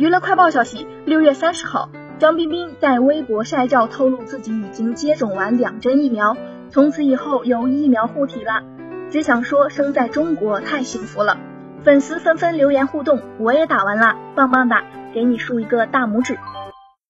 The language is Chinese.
娱乐快报消息，六月三十号，张彬彬在微博晒照，透露自己已经接种完两针疫苗，从此以后有疫苗护体了。只想说，生在中国太幸福了。粉丝纷纷留言互动，我也打完了，棒棒哒，给你竖一个大拇指。